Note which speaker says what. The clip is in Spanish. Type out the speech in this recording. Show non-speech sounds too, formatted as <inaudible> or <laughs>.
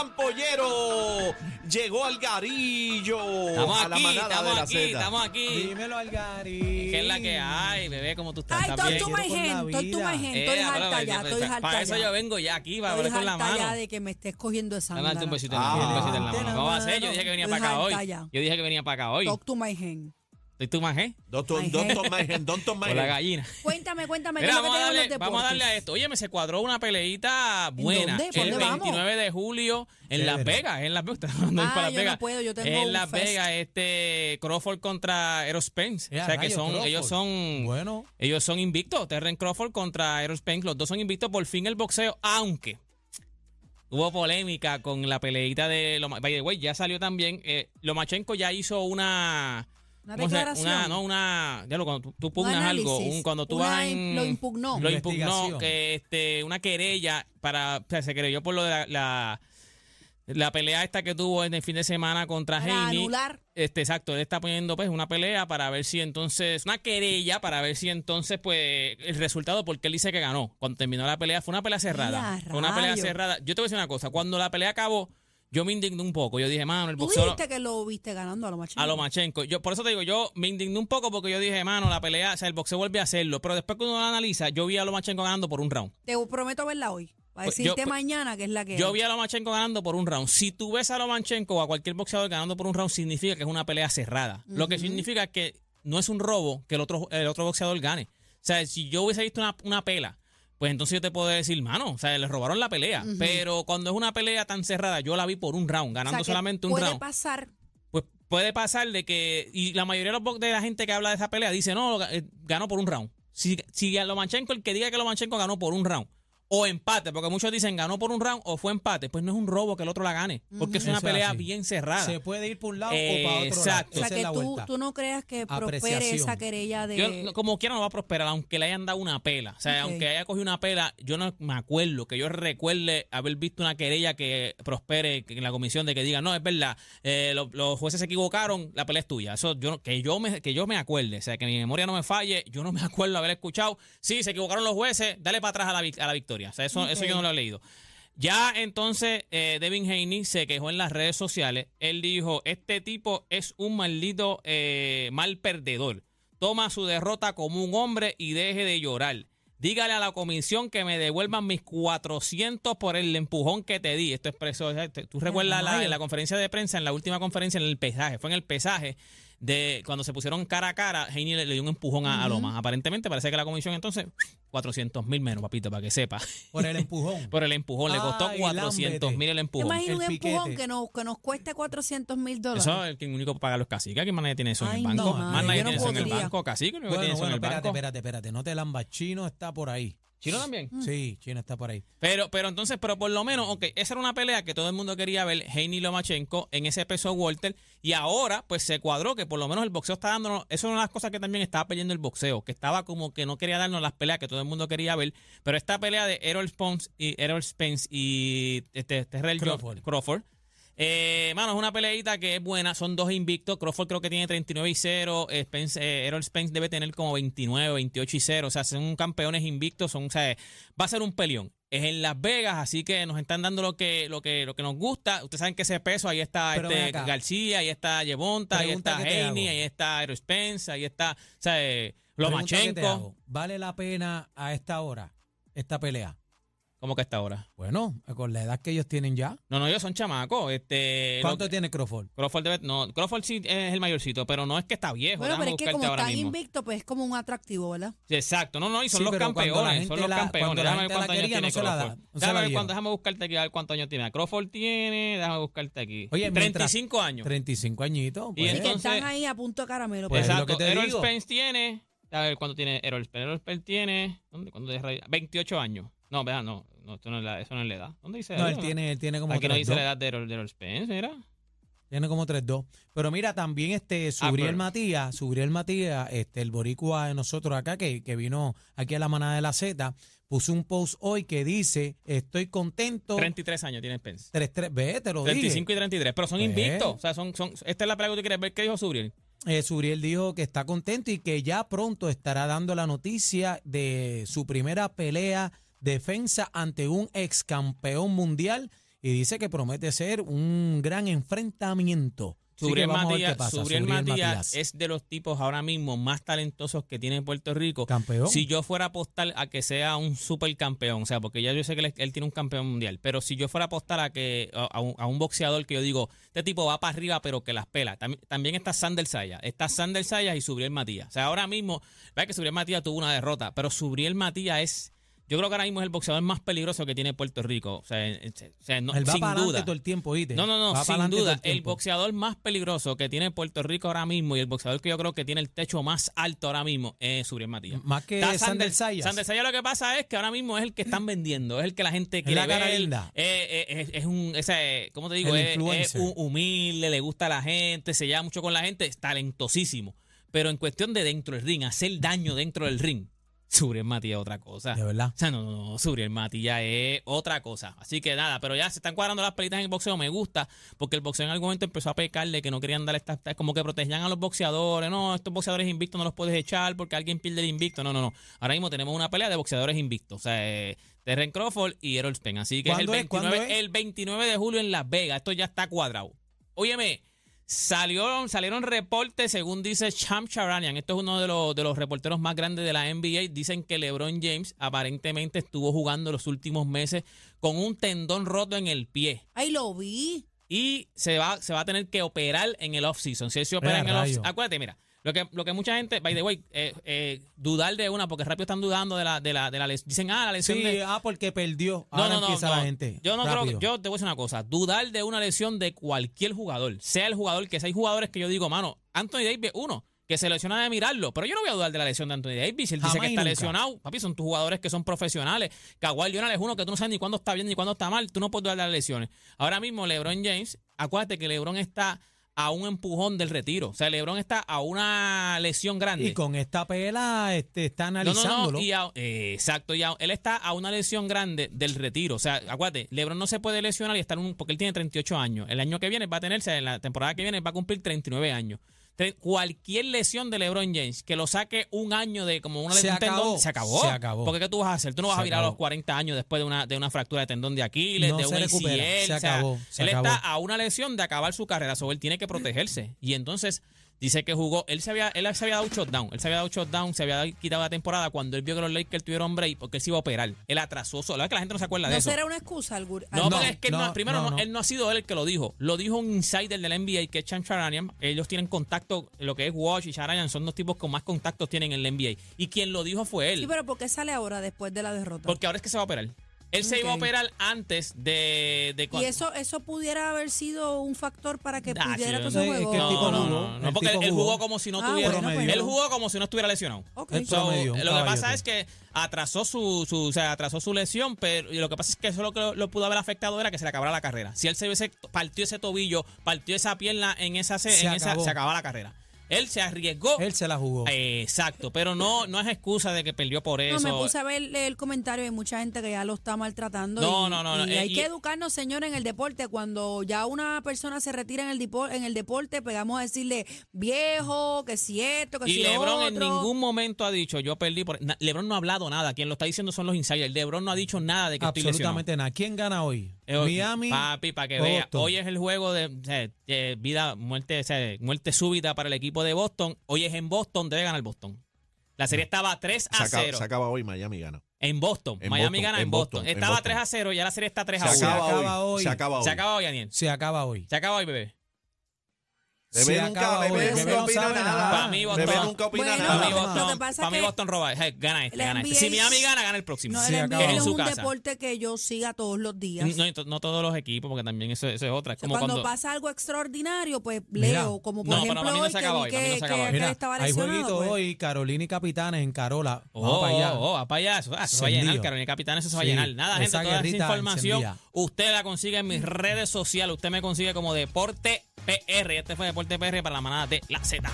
Speaker 1: Capitán Pollero llegó al garillo.
Speaker 2: Estamos
Speaker 1: a la
Speaker 2: aquí,
Speaker 1: manada
Speaker 2: estamos
Speaker 1: de la
Speaker 2: aquí, estamos aquí.
Speaker 3: Dímelo, Algari.
Speaker 2: ¿Qué es la que hay, bebé? ¿Cómo tú estás?
Speaker 4: Ay,
Speaker 2: ¿Estás
Speaker 4: talk
Speaker 2: bien?
Speaker 4: to my
Speaker 3: Quiero con la
Speaker 4: hand, talk to
Speaker 3: vida.
Speaker 4: my hand.
Speaker 2: Eh,
Speaker 4: Estoy harta ya, estoy harta
Speaker 2: Para eso
Speaker 4: ya.
Speaker 2: yo vengo ya aquí, para hablar con la
Speaker 4: harta ya
Speaker 2: mano.
Speaker 4: de que me estés cogiendo esa
Speaker 2: Dame darte un besito en la
Speaker 1: Ah.
Speaker 2: mano, un besito en la mano.
Speaker 4: Date
Speaker 2: ¿Cómo va a ser? Yo
Speaker 4: mano.
Speaker 2: dije que venía para acá hoy.
Speaker 4: ya.
Speaker 2: Yo dije que venía para acá hoy.
Speaker 4: Talk to my hand.
Speaker 2: ¿Estoy tú más, eh?
Speaker 1: Doctor, doctor. Mayhem, doctor
Speaker 2: Por la
Speaker 1: Mayhem.
Speaker 2: gallina.
Speaker 4: Cuéntame, cuéntame. ¿qué
Speaker 2: Mira,
Speaker 4: es lo que
Speaker 2: vamos a, darle, vamos a darle a
Speaker 4: deportes?
Speaker 2: esto. Oye, me se cuadró una peleita buena. El
Speaker 4: dónde vamos?
Speaker 2: 29 de julio en Las. Vegas. En Las Vegas. Ir
Speaker 4: Ah,
Speaker 2: para Las
Speaker 4: yo no
Speaker 2: Vegas.
Speaker 4: puedo, yo tengo
Speaker 2: En Las. Vegas, este Crawford contra Errol Spence.
Speaker 3: Eh,
Speaker 2: o sea que
Speaker 3: rayos,
Speaker 2: son,
Speaker 3: Crawford.
Speaker 2: ellos son,
Speaker 3: Bueno.
Speaker 2: ellos son invictos. Terren Crawford contra Errol Spence. Los dos son invictos por fin el boxeo, aunque hubo polémica con la peleita de Loma. By the way, ya salió también. Eh, Lomachenko ya hizo una.
Speaker 4: Una
Speaker 2: ¿cómo se-
Speaker 4: declaración.
Speaker 2: Una, no, una. Ya lo, cuando tú, pugnas algo, un- cuando tú vas en.
Speaker 4: Lo impugnó.
Speaker 2: Lo impugnó, que este, una querella para. O sea, se querelló por lo de la. la la pelea esta que tuvo en el fin de semana contra
Speaker 4: anular.
Speaker 2: Este, exacto, él está poniendo pues una pelea para ver si entonces, una querella para ver si entonces pues el resultado, porque él dice que ganó. Cuando terminó la pelea, fue una pelea cerrada.
Speaker 4: ¡Ya,
Speaker 2: Fue una pelea cerrada. Yo te voy a decir una cosa, cuando la pelea acabó, yo me indigné un poco. Yo dije, mano, el
Speaker 4: Tú
Speaker 2: boxeo...
Speaker 4: dijiste que lo viste ganando a lo machito.
Speaker 2: A Lomachenko. Yo, por eso te digo, yo me indigné un poco porque yo dije, mano, la pelea, o sea, el boxeo vuelve a hacerlo. Pero después cuando uno lo analiza, yo vi a Lomachenko ganando por un round.
Speaker 4: Te prometo verla hoy. Para
Speaker 2: Pues,
Speaker 4: decirte
Speaker 2: yo-
Speaker 4: mañana que es la que
Speaker 2: Yo
Speaker 4: es.
Speaker 2: vi a Lomachenko ganando por un round. Si tú ves a Lomachenko o a cualquier boxeador ganando por un round, significa que es una pelea cerrada. Lo que significa que no es un robo que el otro, el otro boxeador gane. O sea, si yo hubiese visto una, una pela, pues entonces yo te puedo decir, mano, o sea, le robaron la pelea. Pero cuando es una pelea tan cerrada, yo la vi por un round,
Speaker 4: O sea,
Speaker 2: ganando solamente un
Speaker 4: puede
Speaker 2: round.
Speaker 4: pasar.
Speaker 2: Pues puede pasar de que, y la mayoría de, los, bo- de la gente que habla de esa pelea dice, no, eh, ganó por un round. Si, si a Lomachenko, el que diga que Lomachenko ganó por un round, o empate, porque muchos dicen ganó por un round o fue empate, pues no es un robo que el otro la gane, porque es una
Speaker 3: Eso
Speaker 2: pelea
Speaker 3: así.
Speaker 2: bien cerrada.
Speaker 3: Se puede ir por un lado
Speaker 2: Eh,
Speaker 3: o para otro
Speaker 2: exacto.
Speaker 3: lado.
Speaker 4: O sea, que tú, tú no creas que prospere esa querella de...
Speaker 2: Yo, como quiera no va a prosperar, aunque le hayan dado una pela. O sea, aunque haya cogido una pela, yo no me acuerdo que yo recuerde haber visto una querella que prospere en la comisión de que diga, no, es verdad, eh, lo- los jueces se equivocaron, la pelea es tuya. Eso yo no- que yo me que yo me acuerde, o sea, que mi memoria no me falle, yo no me <laughs> acuerdo haber escuchado, sí, se equivocaron los jueces, dale para atrás a la, a la victoria. O sea, eso, eso yo no lo he leído. Ya entonces eh, Devin Haney se quejó en las redes sociales. Él dijo, este tipo es un maldito eh, mal perdedor. Toma su derrota como un hombre y deje de llorar. Dígale a la comisión que me devuelvan mis 400 por el empujón que te di. Esto expresó, tú recuerdas la, en la conferencia de prensa, en la última conferencia, en el pesaje, fue en el pesaje de cuando se pusieron cara a cara, Haney le, le dio un empujón a, a Loma. Aparentemente parece que la comisión entonces, 400 mil menos, papito, para que sepa.
Speaker 3: Por el empujón. <laughs>
Speaker 2: Por el empujón, le costó
Speaker 3: Ay,
Speaker 2: 400 mil el empujón.
Speaker 4: imagino un
Speaker 3: El
Speaker 4: empujón que nos, que nos cueste 400 mil dólares.
Speaker 2: Eso es el que único paga los caciques. ¿Quién más nadie tiene eso en el banco?
Speaker 4: no,
Speaker 2: más nadie
Speaker 4: no
Speaker 2: tiene eso en el banco. Cacique, único que
Speaker 3: Bueno,
Speaker 2: tiene eso en
Speaker 3: bueno,
Speaker 2: el
Speaker 3: espérate, espérate, espérate. No te lambas. Chino está por ahí.
Speaker 2: Chino también.
Speaker 3: Sí, Chino está por ahí.
Speaker 2: Pero, pero entonces, pero por lo menos, ok, esa era una pelea que todo el mundo quería ver, Heini Lomachenko en ese peso Walter, y ahora pues se cuadró que por lo menos el boxeo está dándonos, eso es una de las cosas que también estaba perdiendo el boxeo, que estaba como que no quería darnos las peleas que todo el mundo quería ver, pero esta pelea de Errol Spence y, Errol Spence y este, Terrell
Speaker 3: Crawford.
Speaker 2: Crawford, Crawford eh, mano, es una peleita que es buena. Son dos invictos. Crawford creo que tiene 39 y 0. eh, Spence, eh, Errol Spence debe tener como 29, 28 y 0. O sea, son campeones invictos. Son, o sea, va a ser un peleón. Es en Las Vegas, así que nos están dando lo que, lo que, lo que nos gusta. Ustedes saben que ese peso, ahí está
Speaker 3: Pero
Speaker 2: este. García, ahí está Yevonta, ahí está Haney, ahí está Errol Spence, ahí está, o sea, eh, Lomachenko.
Speaker 3: ¿Vale la pena a esta hora esta pelea?
Speaker 2: ¿Cómo que está ahora?
Speaker 3: Bueno, con la edad que ellos tienen ya.
Speaker 2: No, no, ellos son chamacos. Este,
Speaker 3: ¿Cuánto tiene Crawford?
Speaker 2: Crawford debe- no, Crawford sí es el mayorcito, pero no es que está viejo.
Speaker 4: bueno, pero es que como
Speaker 2: mismo.
Speaker 4: invictos, pues es como un atractivo, ¿verdad?
Speaker 2: Sí, Exacto, no, no, y son
Speaker 3: Sí,
Speaker 2: los campeones, son los
Speaker 3: la-
Speaker 2: campeones. Déjame ver cuántos años
Speaker 3: quería,
Speaker 2: tiene
Speaker 3: no se la da,
Speaker 2: Crawford.
Speaker 3: no se
Speaker 2: déjame
Speaker 3: la
Speaker 2: ver
Speaker 3: dieron.
Speaker 2: cuánto, déjame buscarte aquí a ver cuántos años tiene. Crawford tiene, déjame buscarte aquí.
Speaker 3: Oye, mientras-
Speaker 2: 35 años.
Speaker 3: 35 añitos.
Speaker 2: Y
Speaker 3: pues.
Speaker 4: Y que
Speaker 2: entonces-
Speaker 4: están ahí a punto de caramelo.
Speaker 3: Pues,
Speaker 4: pero-
Speaker 3: es lo
Speaker 2: Exacto,
Speaker 3: que te
Speaker 2: Errol. Spence tiene, a ver cuánto tiene Errol Spence. Errol Spence tiene, ¿dónde? ¿Cuándo es radio? 28 años. No, vea, no, no, esto no es la, eso no es la edad. ¿Dónde dice
Speaker 3: no, él tiene, él tiene como
Speaker 2: Aquí no dice
Speaker 3: 3-2.
Speaker 2: la edad de Errol, de Errol Spence, mira.
Speaker 3: Tiene como 3-2. Pero mira, también este Subriel
Speaker 2: pero-
Speaker 3: Matías, Subriel Matías, este, el boricua de nosotros acá, que, que vino aquí a la manada de la Z, puso un post hoy que dice, estoy contento.
Speaker 2: 33 años tiene Spence.
Speaker 3: 3-3, ve, te lo dije.
Speaker 2: 35 y 33, pero son
Speaker 3: Pues.
Speaker 2: invictos. O sea, son, son, esta es la pelea que tú quieres ver. ¿Qué dijo Subriel?
Speaker 3: Eh, Subriel dijo que está contento y que ya pronto estará dando la noticia de su primera pelea defensa ante un ex campeón mundial y dice que promete ser un gran enfrentamiento.
Speaker 2: Subriel Matías, es de los tipos ahora mismo más talentosos que tiene Puerto Rico.
Speaker 3: Campeón.
Speaker 2: Si yo fuera a apostar a que sea un supercampeón, o sea, porque ya yo sé que él, él tiene un campeón mundial, pero si yo fuera a apostar a que a, a un, a un boxeador que yo digo, este tipo va para arriba pero que las pela. También, también está Sander Saya, está Sander Saya y Subriel Matías. O sea, ahora mismo, vea que Subriel Matías tuvo una derrota, pero Subriel Matías es yo creo que ahora mismo es el boxeador más peligroso que tiene Puerto Rico. O sea, o sea, no-
Speaker 3: Él va
Speaker 2: sin
Speaker 3: para
Speaker 2: duda.
Speaker 3: todo el tiempo.
Speaker 2: No, no, no,
Speaker 3: Va
Speaker 2: sin duda.
Speaker 3: el
Speaker 2: boxeador más peligroso que tiene Puerto Rico ahora mismo y el boxeador que yo creo que tiene el techo más alto ahora mismo es Subriel Matías.
Speaker 3: Más que
Speaker 2: Está
Speaker 3: Sander Sayas.
Speaker 2: Sander Sayas lo que pasa es que ahora mismo es el que están vendiendo, es el que la gente quiere
Speaker 3: la cara
Speaker 2: ver.
Speaker 3: linda.
Speaker 2: Eh, eh, es, es un, ese, ¿cómo te digo?
Speaker 3: El
Speaker 2: Es, es
Speaker 3: influencer.
Speaker 2: un humilde, le gusta a la gente, se lleva mucho con la gente, es talentosísimo. Pero en cuestión de dentro del ring, hacer daño dentro del ring, Subriel Matías es otra cosa.
Speaker 3: De verdad.
Speaker 2: O sea, no, no, no, Subriel Matías es otra cosa. Así que nada, pero ya se están cuadrando las pelitas en el boxeo. Me gusta, porque el boxeo en algún momento empezó a pecarle que no querían dar estas, como que protegían a los boxeadores. No, estos boxeadores invictos no los puedes echar porque alguien pierde el invicto. No, no, no. Ahora mismo tenemos una pelea de boxeadores invictos. O sea, eh, Terren Crawford y Errol Spence. Así que es el,
Speaker 3: ¿Cuándo es? ¿Cuándo
Speaker 2: 29,
Speaker 3: es?
Speaker 2: el 29 de julio en Las Vegas. Esto ya está cuadrado. Óyeme, Salió, salieron reportes, según dice Cham Charanian, esto es uno de los, de los reporteros más grandes de la NBA, dicen que LeBron James aparentemente estuvo jugando los últimos meses con un tendón roto en el pie
Speaker 4: Ahí lo vi.
Speaker 2: y se va, se va a tener que operar en el off-season. Si él se opera en el off acuérdate, mira, lo que, lo que mucha gente, by the way, eh, eh, dudar de una, porque rápido están dudando de la, de la, de la lesión. Dicen, ah, la lesión
Speaker 3: Sí,
Speaker 2: de...
Speaker 3: ah, porque perdió.
Speaker 2: No,
Speaker 3: Ahora
Speaker 2: no, no,
Speaker 3: empieza
Speaker 2: no.
Speaker 3: la gente.
Speaker 2: Yo no creo que, yo te voy a decir una cosa, dudar de una lesión de cualquier jugador, sea el jugador que sea, hay jugadores que yo digo, mano, Anthony Davis, uno, que se lesiona de mirarlo, pero yo no voy a dudar de la lesión de Anthony Davis, él dice que está
Speaker 3: nunca.
Speaker 2: lesionado, papi, son tus jugadores que son profesionales, Kawhi Leonard es uno que tú no sabes ni cuándo está bien ni cuándo está mal, tú no puedes dudar de las lesiones. Ahora mismo LeBron James, acuérdate que LeBron está a un empujón del retiro, o sea, LeBron está a una lesión grande.
Speaker 3: Y con esta pela este, está
Speaker 2: No, no,
Speaker 3: analizándolo.
Speaker 2: no. Y a- eh, exacto. Y a- él está a una lesión grande del retiro. O sea, acuérdate, LeBron no se puede lesionar y estar un, porque él tiene 38 años. El año que viene va a tenerse, en la temporada que viene va a cumplir 39 años. Cualquier lesión de LeBron James que lo saque un año de como una
Speaker 3: Se
Speaker 2: lesión
Speaker 3: acabó.
Speaker 2: se acabó.
Speaker 3: Se acabó.
Speaker 2: Porque ¿qué tú vas a hacer? Tú no vas
Speaker 3: Se
Speaker 2: a virar a los
Speaker 3: acabó.
Speaker 2: 40 años después de una, de una fractura de tendón de Aquiles,
Speaker 3: No
Speaker 2: de
Speaker 3: se
Speaker 2: un
Speaker 3: recupera.
Speaker 2: ACL.
Speaker 3: Se
Speaker 2: o sea,
Speaker 3: acabó, se
Speaker 2: él
Speaker 3: acabó.
Speaker 2: está a una lesión de acabar su carrera. So, él tiene que protegerse. Y entonces dice que jugó. Él se había, él se había dado shutdown. Él se había dado shutdown, se había quitado la temporada cuando él vio que los Lakers tuvieron break porque él se iba a operar. Él atrasó solo. La verdad es que la gente no se acuerda de
Speaker 4: ¿No
Speaker 2: eso.
Speaker 4: será una excusa? Algur-
Speaker 2: No, porque es que no-
Speaker 3: no,
Speaker 2: primero
Speaker 3: no,
Speaker 2: no,
Speaker 3: no.
Speaker 2: él no ha sido él el que lo dijo. Lo dijo un insider del NBA que es Chan Charanian. Ellos tienen contacto, lo que es Watch y Charanian son los tipos con más contactos tienen en la NBA. Y quien lo dijo fue él.
Speaker 4: Sí, pero ¿por qué sale ahora después de la derrota?
Speaker 2: Porque ahora es que se va a operar. Él se iba a operar antes de, de
Speaker 4: y
Speaker 2: cuando-
Speaker 4: eso eso pudiera haber sido un factor para que
Speaker 2: Ah,
Speaker 4: pudiera
Speaker 2: sí,
Speaker 4: todo
Speaker 3: no
Speaker 4: ese
Speaker 3: sé, es
Speaker 4: juego.
Speaker 3: que el tipo
Speaker 2: no, no,
Speaker 3: jugó,
Speaker 2: no, no,
Speaker 3: el
Speaker 2: porque él, jugó como si no
Speaker 4: Ah,
Speaker 2: tuviera.
Speaker 4: bueno, pues
Speaker 2: él jugó como si no estuviera lesionado.
Speaker 4: Ok.
Speaker 3: Él
Speaker 2: So, lo que pasa es que atrasó su, su, o sea, atrasó su lesión, pero y lo que pasa es que eso lo que lo, lo pudo haber afectado era que se le acabara la carrera. Si él se hubiese partió ese tobillo, partió esa pierna en esa se,
Speaker 3: Se
Speaker 2: en esa,
Speaker 3: acabó.
Speaker 2: se acababa la carrera. Él se arriesgó.
Speaker 3: Él se la jugó.
Speaker 2: Eh, Exacto, pero no, no es excusa de que perdió por
Speaker 4: No,
Speaker 2: eso.
Speaker 4: me puse a ver el comentario de mucha gente que ya lo está maltratando.
Speaker 2: No,
Speaker 4: y,
Speaker 2: no, no, no,
Speaker 4: y
Speaker 2: eh,
Speaker 4: hay
Speaker 2: y-
Speaker 4: que educarnos, señor, en el deporte. Cuando ya una persona se retira en el, dipo- en el deporte, pegamos a decirle viejo, que si esto, que
Speaker 2: Y
Speaker 4: si lo
Speaker 2: LeBron en ningún momento ha dicho, yo perdí por... Na- LeBron no ha hablado nada. Quien lo está diciendo son los insiders. LeBron no ha dicho nada de que estoy lesionado.
Speaker 3: Absolutamente nada. ¿Quién gana hoy?
Speaker 2: Eh,
Speaker 3: Miami.
Speaker 2: Papi, para que
Speaker 3: o
Speaker 2: vea.
Speaker 3: Boston.
Speaker 2: Hoy es el juego de, de vida, muerte, o sea, muerte súbita para el equipo de Boston. Hoy es en Boston, debe ganar Boston. La serie estaba 3
Speaker 5: Se
Speaker 2: a
Speaker 5: acaba,
Speaker 2: 0.
Speaker 5: se acaba hoy, Miami gana.
Speaker 2: En Boston.
Speaker 5: En
Speaker 2: Miami
Speaker 5: Boston,
Speaker 2: gana en
Speaker 5: en
Speaker 2: Boston.
Speaker 5: Boston, en
Speaker 2: Estaba
Speaker 5: Boston.
Speaker 2: 3 a 0, ya la serie está 3
Speaker 5: Se
Speaker 2: a 1.
Speaker 3: Se
Speaker 2: 1.
Speaker 5: acaba,
Speaker 3: acaba
Speaker 5: hoy.
Speaker 3: hoy.
Speaker 5: Se acaba hoy.
Speaker 2: Se acaba hoy, Daniel.
Speaker 3: Se acaba hoy.
Speaker 2: Se acaba hoy, bebé.
Speaker 5: Bebé nunca, bebé
Speaker 3: Bebé
Speaker 5: nunca
Speaker 3: no
Speaker 5: opina nada.
Speaker 3: nada.
Speaker 2: Para mí, Boston-
Speaker 5: Bebé nunca opina
Speaker 4: Bueno,
Speaker 2: Para mí,
Speaker 5: nada.
Speaker 2: Boston, para mí Boston roba. Eh, Gana este, gana este. Si Miami gana, gana el próximo.
Speaker 4: No, el. NBA
Speaker 2: Es
Speaker 4: un
Speaker 2: casa.
Speaker 4: deporte que yo siga todos los días.
Speaker 2: No, y no todos los equipos, porque también eso, eso es otra. Es como
Speaker 4: cuando,
Speaker 2: cuando,
Speaker 4: pasa algo extraordinario, pues
Speaker 3: Mira.
Speaker 4: leo, como por
Speaker 2: No,
Speaker 4: ejemplo hoy
Speaker 2: se
Speaker 4: que que,
Speaker 2: se acaba
Speaker 4: que-
Speaker 2: hoy.
Speaker 4: que
Speaker 3: Mira,
Speaker 4: estaba
Speaker 3: hay
Speaker 4: lesionado.
Speaker 3: jueguito
Speaker 4: pues.
Speaker 3: hoy, Carolina y Capitanes en Carola. Vamos
Speaker 2: Oh,
Speaker 3: para allá.
Speaker 2: oh, va para allá. Eso, ah, eso se va a llenar. Carolina Capitán, eso se va a llenar. Nada, gente, toda esa información usted la consigue en mis redes sociales. Usted me consigue como Deporte PR. Este fue Deporte PR para la manada de la Z.